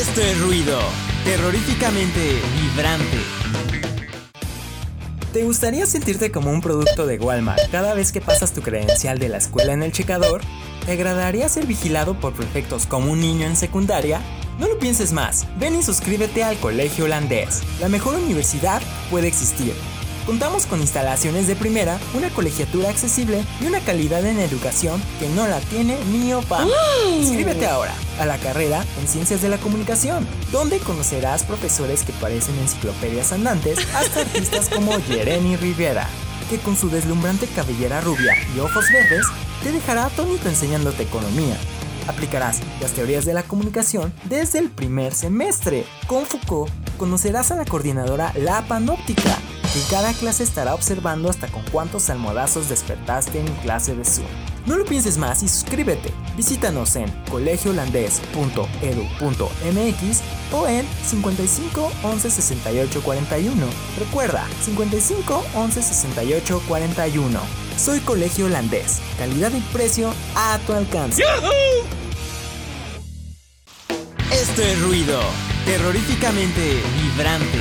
Esto es ruido, terroríficamente vibrante. ¿Te gustaría sentirte como un producto de Walmart cada vez que pasas tu credencial de la escuela en el checador? ¿Te agradaría ser vigilado por prefectos como un niño en secundaria? No lo pienses más, ven y suscríbete al Colegio Holandés. La mejor universidad puede existir. Contamos con instalaciones de primera, una colegiatura accesible y una calidad en educación que no la tiene ni Obama. Inscríbete ahora a la carrera en Ciencias de la Comunicación, donde conocerás profesores que parecen enciclopedias andantes hasta artistas como Jeremy Rivera, que con su deslumbrante cabellera rubia y ojos verdes te dejará atónito enseñándote economía, aplicarás las teorías de la comunicación desde el primer semestre. Con Foucault conocerás a la coordinadora La Panóptica, que cada clase estará observando hasta con cuántos almohadazos despertaste en clase de Zoom. No lo pienses más y suscríbete. Visítanos en colegioholandés.edu.mx o en 55 11 68 41. Recuerda, 55 11 68 41. Soy Colegio Holandés. Calidad y precio a tu alcance. Esto es ruido, terroríficamente vibrante.